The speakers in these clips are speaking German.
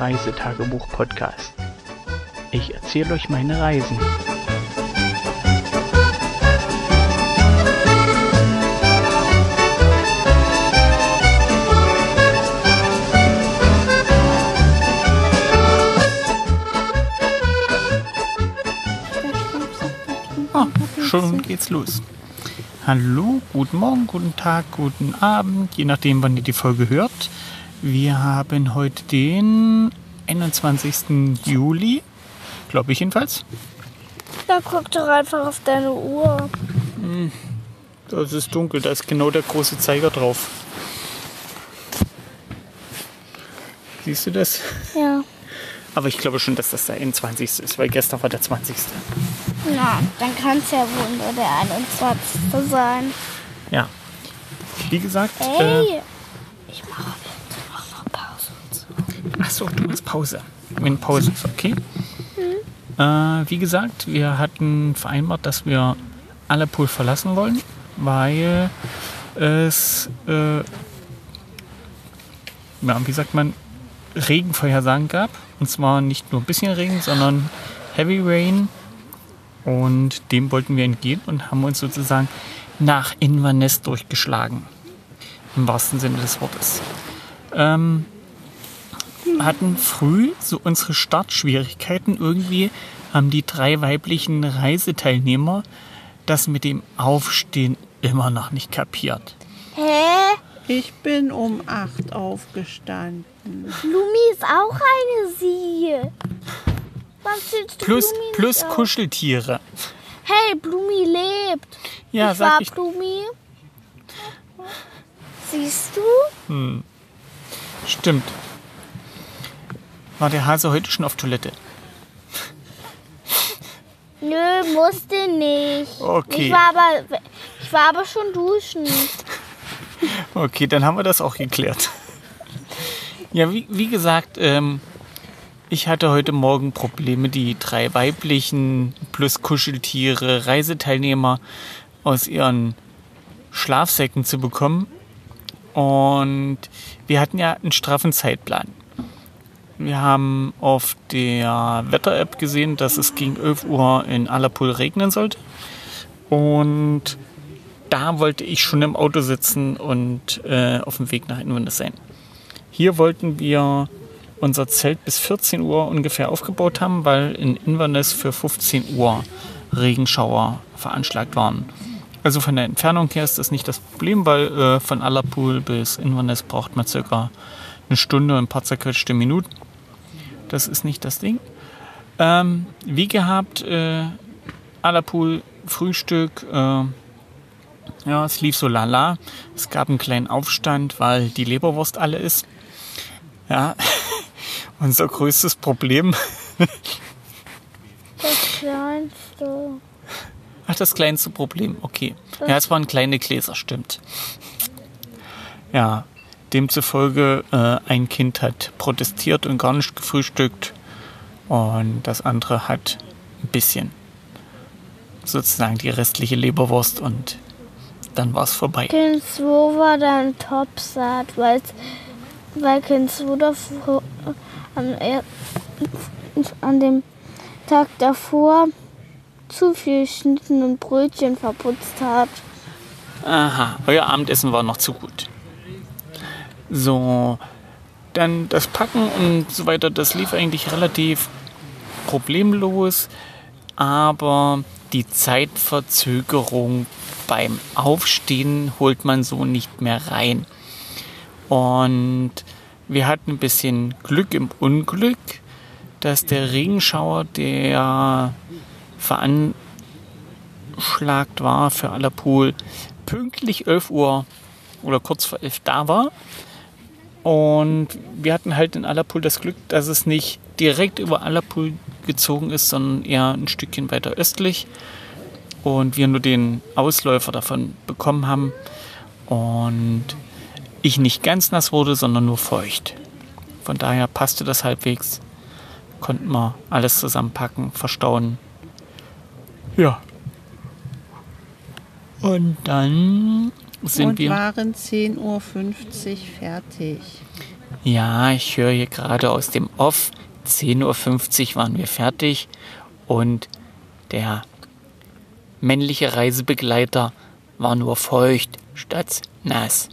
Reisetagebuch-Podcast. Ich erzähle euch meine Reisen. Oh, schon geht's los. Hallo, guten Morgen, guten Tag, guten Abend, je nachdem, wann ihr die Folge hört. Wir haben heute den 21. Juli, glaube ich jedenfalls. Da guck doch einfach auf deine Uhr. Das ist dunkel, da ist genau der große Zeiger drauf. Siehst du das? Ja. Aber ich glaube schon, dass das der 21. ist, weil gestern war der 20. Na, dann kann es ja wohl nur der 21. sein. Ja. Wie gesagt, äh, Ey, ich mache jetzt noch eine Pause. und so. Ach so, du machst Pause. Wenn Pause ist, okay. Äh, wie gesagt, wir hatten vereinbart, dass wir Aleppo verlassen wollen, weil es, äh, ja, wie sagt man, Regenvorhersagen gab. Und zwar nicht nur ein bisschen Regen, sondern Heavy Rain. Und dem wollten wir entgehen und haben uns sozusagen nach Inverness durchgeschlagen. Im wahrsten Sinne des Wortes. Ähm, hatten früh so unsere Startschwierigkeiten. Irgendwie haben die drei weiblichen Reiseteilnehmer das mit dem Aufstehen immer noch nicht kapiert. Hä? Ich bin um 8 aufgestanden. Blumi ist auch eine Sie. Was zählst du Plus, Blumi plus? Kuscheltiere. Hey, Blumi lebt. Ja, ich war sag ich. Blumi. Siehst du? Stimmt. War der Hase heute schon auf Toilette? Nö, musste nicht. Okay. Ich war aber, ich war aber schon duschen. Okay, dann haben wir das auch geklärt. Ja, wie, wie gesagt, ähm, ich hatte heute Morgen Probleme, die drei weiblichen plus Kuscheltiere Reiseteilnehmer aus ihren Schlafsäcken zu bekommen. Und wir hatten ja einen straffen Zeitplan. Wir haben auf der Wetter-App gesehen, dass es gegen 11 Uhr in Alapul regnen sollte. Und da wollte ich schon im Auto sitzen und äh, auf dem Weg nach Inverness sein. Hier wollten wir unser Zelt bis 14 Uhr ungefähr aufgebaut haben, weil in Inverness für 15 Uhr Regenschauer veranschlagt waren. Also von der Entfernung her ist das nicht das Problem, weil äh, von Alapul bis Inverness braucht man circa eine Stunde und ein paar zerquetschte Minuten. Das ist nicht das Ding. Ähm, wie gehabt, äh, Alapul, Frühstück, äh, ja, es lief so lala. Es gab einen kleinen Aufstand, weil die Leberwurst alle ist. Ja, unser größtes Problem. Das kleinste. Ach, das kleinste Problem, okay. Ja, es waren kleine Gläser, stimmt. Ja, demzufolge, äh, ein Kind hat protestiert und gar nicht gefrühstückt und das andere hat ein bisschen. Sozusagen die restliche Leberwurst und dann war es vorbei. Kind 2 war dann topsatt, weil Kind 2 davor, an, an dem Tag davor zu viel Schnitten und Brötchen verputzt hat. Aha, euer Abendessen war noch zu gut. So, dann das Packen und so weiter, das lief eigentlich relativ problemlos, aber die Zeitverzögerung beim Aufstehen holt man so nicht mehr rein. Und wir hatten ein bisschen Glück im Unglück, dass der Regenschauer, der veranschlagt war für Alapul, pünktlich 11 Uhr oder kurz vor 11 da war. Und wir hatten halt in Alapul das Glück, dass es nicht direkt über Alapul gezogen ist, sondern eher ein Stückchen weiter östlich. Und wir nur den Ausläufer davon bekommen haben. Und ich nicht ganz nass wurde, sondern nur feucht. Von daher passte das halbwegs. Konnten wir alles zusammenpacken, verstauen. Ja. Und dann sind und wir. waren 10.50 Uhr fertig. Ja, ich höre hier gerade aus dem Off. 10.50 Uhr waren wir fertig und der männliche Reisebegleiter war nur feucht statt nass.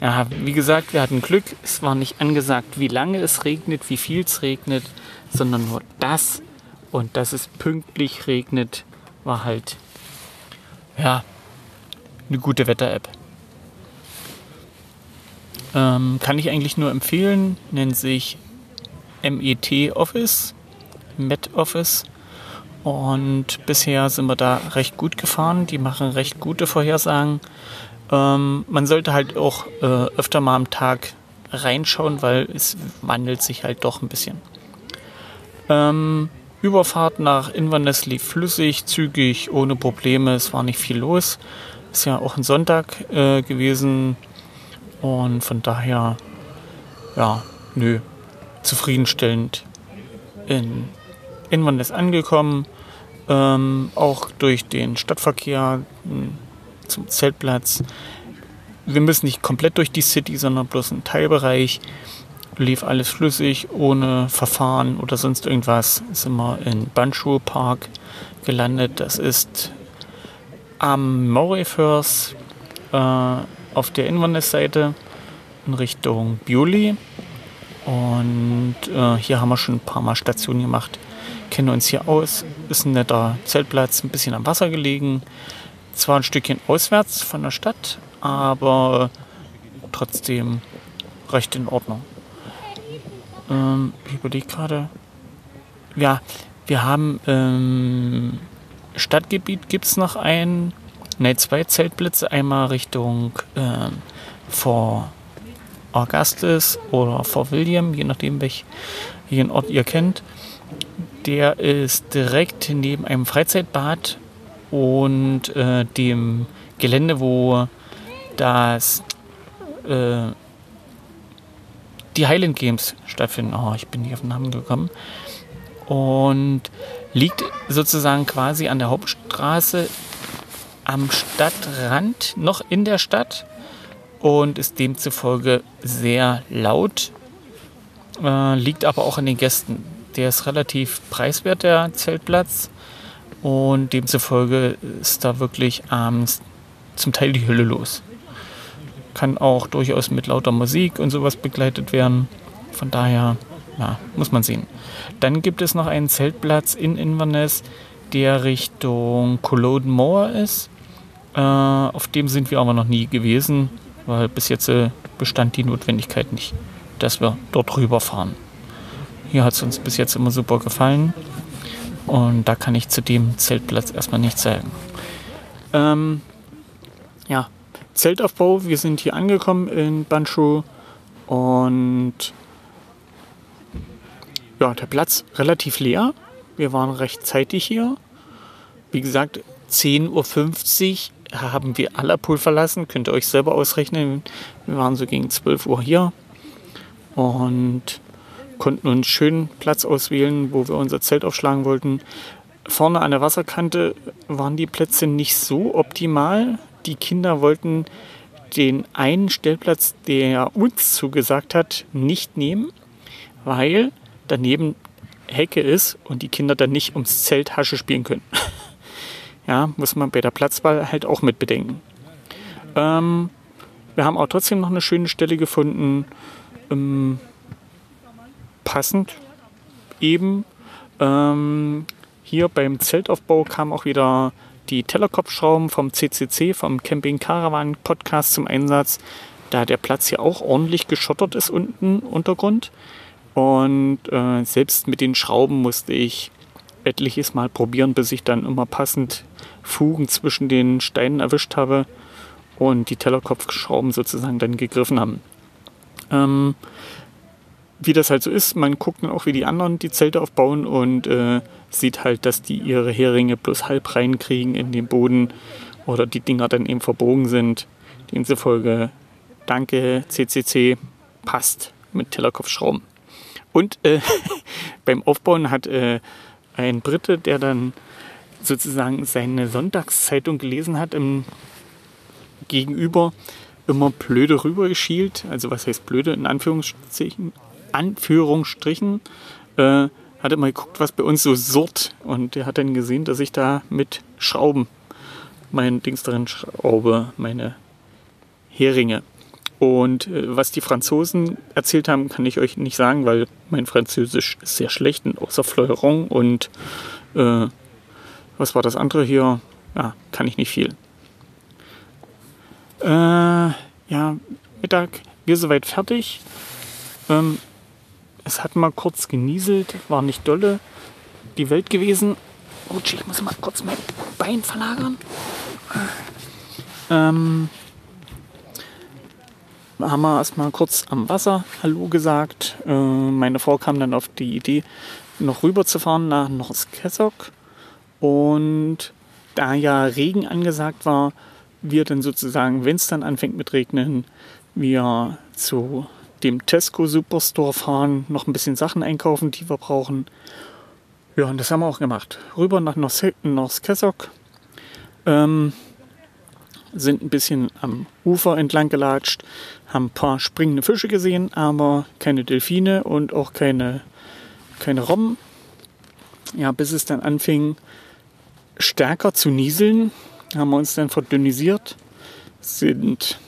Ja, wie gesagt, wir hatten Glück. Es war nicht angesagt, wie lange es regnet, wie viel es regnet, sondern nur das. Und dass es pünktlich regnet, war halt, ja, eine gute Wetter-App. Ähm, kann ich eigentlich nur empfehlen, nennt sich MET Office, Met Office. Und bisher sind wir da recht gut gefahren. Die machen recht gute Vorhersagen. Ähm, man sollte halt auch äh, öfter mal am Tag reinschauen, weil es wandelt sich halt doch ein bisschen. Ähm, Überfahrt nach Inverness lief flüssig, zügig, ohne Probleme. Es war nicht viel los. Ist ja auch ein Sonntag äh, gewesen. Und von daher, ja, nö, zufriedenstellend in Inverness angekommen. Ähm, auch durch den Stadtverkehr hm, zum Zeltplatz. Wir müssen nicht komplett durch die City, sondern bloß ein Teilbereich. Lief alles flüssig, ohne Verfahren oder sonst irgendwas. Sind wir in Banshu Park gelandet. Das ist am Morayfirst äh, auf der Inverness-Seite in Richtung Bewley. Und äh, hier haben wir schon ein paar Mal Stationen gemacht. Kennen uns hier aus. Ist ein netter Zeltplatz, ein bisschen am Wasser gelegen. Zwar ein Stückchen auswärts von der Stadt, aber trotzdem recht in Ordnung. Ähm, ich überlege gerade. Ja, wir haben ähm, Stadtgebiet gibt es noch ein, ne, zwei Zeltplätze, einmal Richtung ähm, vor Augustus oder vor William, je nachdem welchen Ort ihr kennt. Der ist direkt neben einem Freizeitbad und äh, dem Gelände, wo das äh, die Highland Games stattfinden. Oh, ich bin nicht auf den Namen gekommen. Und liegt sozusagen quasi an der Hauptstraße am Stadtrand, noch in der Stadt und ist demzufolge sehr laut. Äh, liegt aber auch an den Gästen. Der ist relativ preiswert, der Zeltplatz. Und demzufolge ist da wirklich abends zum Teil die Hölle los. Kann auch durchaus mit lauter Musik und sowas begleitet werden. Von daher, ja, muss man sehen. Dann gibt es noch einen Zeltplatz in Inverness, der Richtung Culloden Moor ist. Äh, auf dem sind wir aber noch nie gewesen, weil bis jetzt äh, bestand die Notwendigkeit nicht, dass wir dort rüberfahren. Hier hat es uns bis jetzt immer super gefallen. Und da kann ich zu dem Zeltplatz erstmal nichts sagen. Ähm, ja, Zeltaufbau. Wir sind hier angekommen in Banshu und ja, der Platz relativ leer. Wir waren recht zeitig hier. Wie gesagt, 10.50 Uhr haben wir Allerpool verlassen. Könnt ihr euch selber ausrechnen. Wir waren so gegen 12 Uhr hier. Und konnten uns schön Platz auswählen, wo wir unser Zelt aufschlagen wollten. Vorne an der Wasserkante waren die Plätze nicht so optimal. Die Kinder wollten den einen Stellplatz, der uns zugesagt hat, nicht nehmen, weil daneben Hecke ist und die Kinder dann nicht ums Zelt Hasche spielen können. ja, muss man bei der Platzwahl halt auch mit bedenken. Ähm, wir haben auch trotzdem noch eine schöne Stelle gefunden. Ähm, passend eben. Ähm, hier beim Zeltaufbau kam auch wieder die Tellerkopfschrauben vom CCC, vom Camping Caravan Podcast zum Einsatz, da der Platz hier auch ordentlich geschottert ist unten, Untergrund. Und äh, selbst mit den Schrauben musste ich etliches Mal probieren, bis ich dann immer passend Fugen zwischen den Steinen erwischt habe und die Tellerkopfschrauben sozusagen dann gegriffen haben. Ähm, wie das halt so ist, man guckt dann auch, wie die anderen die Zelte aufbauen und äh, sieht halt, dass die ihre Heringe bloß halb reinkriegen in den Boden oder die Dinger dann eben verbogen sind. Demzufolge, danke CCC, passt mit Tellerkopfschrauben. Und äh, beim Aufbauen hat äh, ein Brite, der dann sozusagen seine Sonntagszeitung gelesen hat, im Gegenüber immer blöde rübergeschielt. Also was heißt blöde? In Anführungsstrichen. Anführungsstrichen. Äh, hat immer geguckt, was bei uns so surrt. Und er hat dann gesehen, dass ich da mit Schrauben mein Dings darin schraube, meine Heringe. Und äh, was die Franzosen erzählt haben, kann ich euch nicht sagen, weil mein Französisch ist sehr schlecht, außer Fleuron und äh, was war das andere hier? Ja, kann ich nicht viel. Äh, ja, Mittag, wir soweit fertig. Ähm, es hat mal kurz genieselt, war nicht dolle. Die Welt gewesen. Rutsch, ich muss mal kurz mein Bein verlagern. Ähm, haben wir erstmal kurz am Wasser Hallo gesagt. Äh, meine Frau kam dann auf die Idee, noch rüber zu fahren nach Norskesok. Und da ja Regen angesagt war, wir dann sozusagen, wenn es dann anfängt mit Regnen, wir zu dem Tesco Superstore fahren, noch ein bisschen Sachen einkaufen, die wir brauchen. Ja, und das haben wir auch gemacht. Rüber nach Norskesok. Ähm, sind ein bisschen am Ufer entlang gelatscht, haben ein paar springende Fische gesehen, aber keine Delfine und auch keine, keine Robben. Ja, bis es dann anfing, stärker zu nieseln, haben wir uns dann verdünnisiert, sind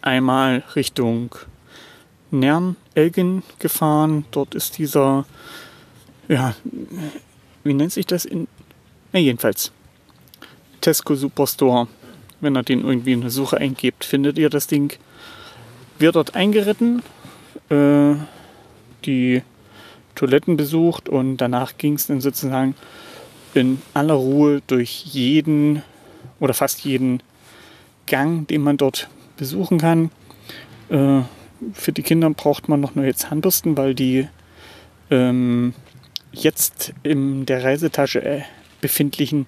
einmal Richtung Nern, Elgin gefahren. Dort ist dieser, ja, wie nennt sich das in, na jedenfalls, Tesco Superstore wenn ihr den irgendwie in eine Suche eingebt, findet ihr das Ding. Wir dort eingeritten, äh, die Toiletten besucht und danach ging es dann sozusagen in aller Ruhe durch jeden oder fast jeden Gang, den man dort besuchen kann. Äh, für die Kinder braucht man noch neue Zahnbürsten, weil die ähm, jetzt in der Reisetasche äh, befindlichen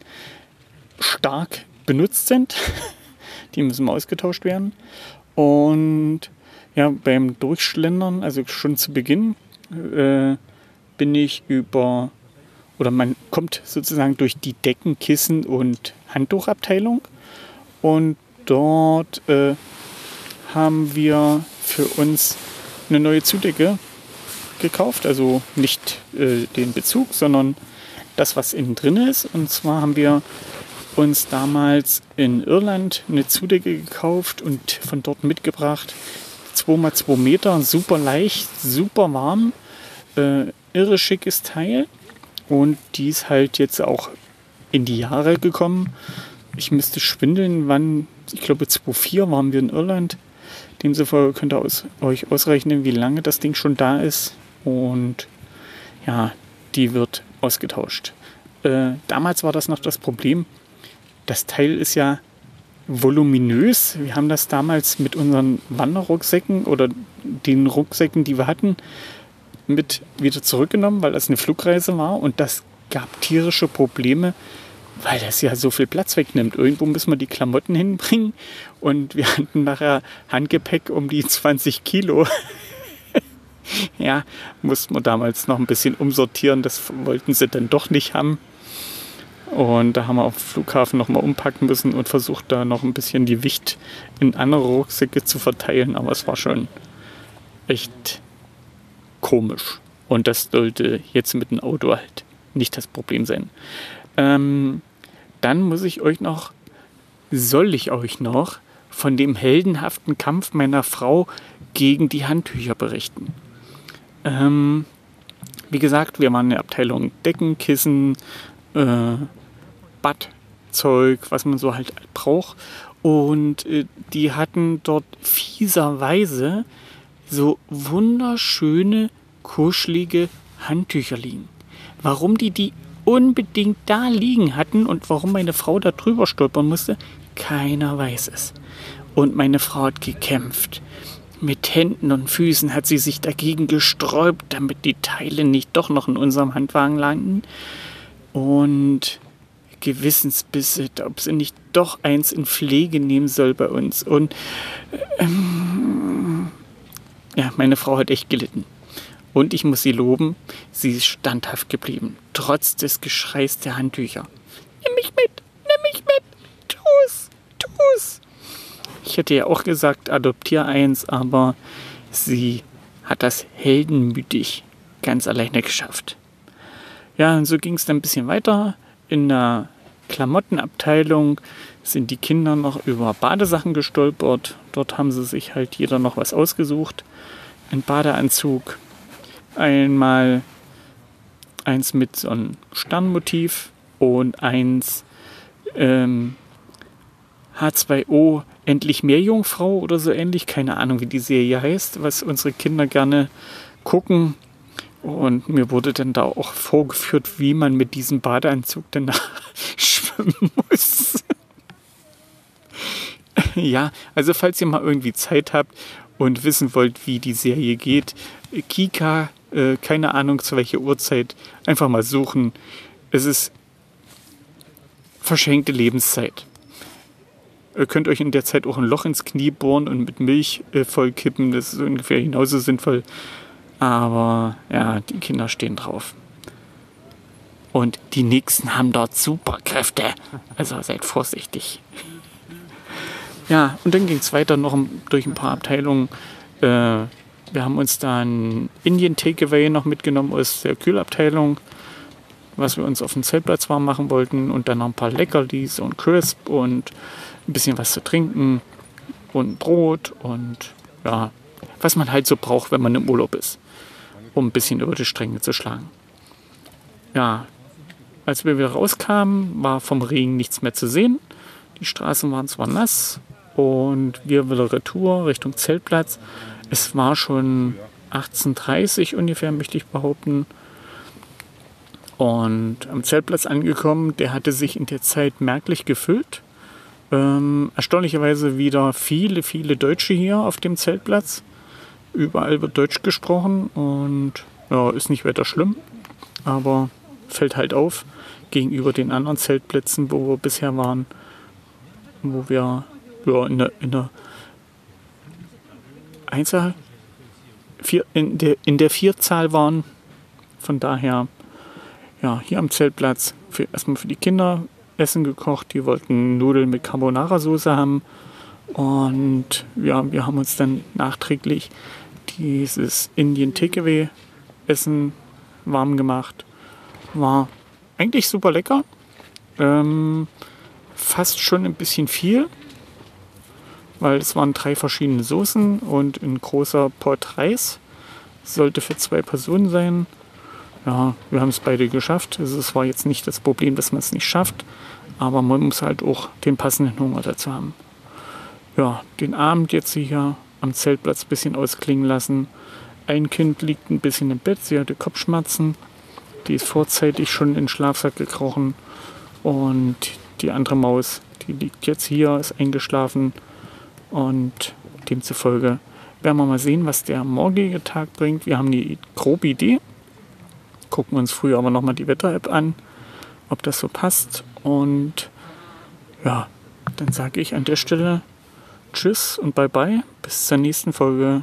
stark benutzt sind. Die müssen ausgetauscht werden. Und ja, beim Durchschlendern, also schon zu Beginn, äh, bin ich über, oder man kommt sozusagen durch die Decken, Kissen und Handtuchabteilung. Und dort äh, haben wir für uns eine neue Zudecke gekauft. Also nicht äh, den Bezug, sondern das, was innen drin ist. Und zwar haben wir uns damals in Irland eine Zudecke gekauft und von dort mitgebracht. 2x2 Meter, super leicht, super warm, äh, irre schickes Teil. Und die ist halt jetzt auch in die Jahre gekommen. Ich müsste schwindeln, wann, ich glaube 2,4 waren wir in Irland. Demzufolge könnt ihr aus, euch ausrechnen, wie lange das Ding schon da ist. Und ja, die wird ausgetauscht. Äh, damals war das noch das Problem, das Teil ist ja voluminös. Wir haben das damals mit unseren Wanderrucksäcken oder den Rucksäcken, die wir hatten, mit wieder zurückgenommen, weil das eine Flugreise war und das gab tierische Probleme, weil das ja so viel Platz wegnimmt. Irgendwo müssen wir die Klamotten hinbringen und wir hatten nachher Handgepäck um die 20 Kilo. ja, mussten wir damals noch ein bisschen umsortieren, das wollten sie dann doch nicht haben. Und da haben wir auf dem Flughafen nochmal umpacken müssen und versucht da noch ein bisschen die Wicht in andere Rucksäcke zu verteilen. Aber es war schon echt komisch. Und das sollte jetzt mit dem Auto halt nicht das Problem sein. Ähm, dann muss ich euch noch, soll ich euch noch von dem heldenhaften Kampf meiner Frau gegen die Handtücher berichten. Ähm, wie gesagt, wir waren in der Abteilung Decken, Kissen, äh, Badzeug, was man so halt braucht. Und äh, die hatten dort fieserweise so wunderschöne, kuschelige Handtücher liegen. Warum die die unbedingt da liegen hatten und warum meine Frau da drüber stolpern musste, keiner weiß es. Und meine Frau hat gekämpft. Mit Händen und Füßen hat sie sich dagegen gesträubt, damit die Teile nicht doch noch in unserem Handwagen landen. Und Gewissensbisse, ob sie nicht doch eins in Pflege nehmen soll bei uns. Und ähm, ja, meine Frau hat echt gelitten. Und ich muss sie loben, sie ist standhaft geblieben, trotz des Geschreis der Handtücher. Nimm mich mit, nimm mich mit, tu's, tu's. Ich hätte ja auch gesagt, adoptier eins, aber sie hat das heldenmütig ganz alleine geschafft. Ja, und so ging es dann ein bisschen weiter. In der Klamottenabteilung sind die Kinder noch über Badesachen gestolpert. Dort haben sie sich halt jeder noch was ausgesucht. Ein Badeanzug, einmal eins mit so einem Sternmotiv und eins ähm, H2O endlich mehr Jungfrau oder so ähnlich. Keine Ahnung, wie die Serie heißt, was unsere Kinder gerne gucken. Und mir wurde dann da auch vorgeführt, wie man mit diesem Badeanzug danach schwimmen muss. ja, also falls ihr mal irgendwie Zeit habt und wissen wollt, wie die Serie geht, Kika, äh, keine Ahnung zu welcher Uhrzeit, einfach mal suchen. Es ist verschenkte Lebenszeit. Ihr könnt euch in der Zeit auch ein Loch ins Knie bohren und mit Milch äh, vollkippen. Das ist ungefähr genauso sinnvoll. Aber ja, die Kinder stehen drauf. Und die Nächsten haben dort Superkräfte. Also seid vorsichtig. Ja, und dann ging es weiter noch durch ein paar Abteilungen. Äh, wir haben uns dann Indian Takeaway noch mitgenommen aus der Kühlabteilung, was wir uns auf dem Zeltplatz warm machen wollten. Und dann noch ein paar Leckerlis und Crisp und ein bisschen was zu trinken und Brot und ja, was man halt so braucht, wenn man im Urlaub ist um ein bisschen über die Stränge zu schlagen. Ja, als wir wieder rauskamen, war vom Regen nichts mehr zu sehen. Die Straßen waren zwar nass und wir wieder Retour Richtung Zeltplatz. Es war schon 18.30 ungefähr, möchte ich behaupten. Und am Zeltplatz angekommen, der hatte sich in der Zeit merklich gefüllt. Ähm, erstaunlicherweise wieder viele, viele Deutsche hier auf dem Zeltplatz. Überall wird Deutsch gesprochen und ja, ist nicht weiter schlimm, aber fällt halt auf gegenüber den anderen Zeltplätzen, wo wir bisher waren, wo wir ja, in der, in der Einzahl, vier, in, der, in der Vierzahl waren. Von daher, ja, hier am Zeltplatz für, erstmal für die Kinder Essen gekocht. Die wollten Nudeln mit Carbonara-Soße haben. Und ja, wir haben uns dann nachträglich dieses Indian Takeaway Essen warm gemacht. War eigentlich super lecker. Ähm, fast schon ein bisschen viel, weil es waren drei verschiedene Soßen und ein großer Pot Reis. Sollte für zwei Personen sein. Ja, wir haben es beide geschafft. Also es war jetzt nicht das Problem, dass man es nicht schafft, aber man muss halt auch den passenden Hunger dazu haben. Ja, den Abend jetzt hier am Zeltplatz ein bisschen ausklingen lassen. Ein Kind liegt ein bisschen im Bett, sie hatte Kopfschmerzen. Die ist vorzeitig schon in den Schlafsack gekrochen. Und die andere Maus, die liegt jetzt hier, ist eingeschlafen. Und demzufolge werden wir mal sehen, was der morgige Tag bringt. Wir haben eine grobe Idee. Gucken uns früher aber nochmal die Wetter-App an, ob das so passt. Und ja, dann sage ich an der Stelle Tschüss und bye bye. Bis zur nächsten Folge.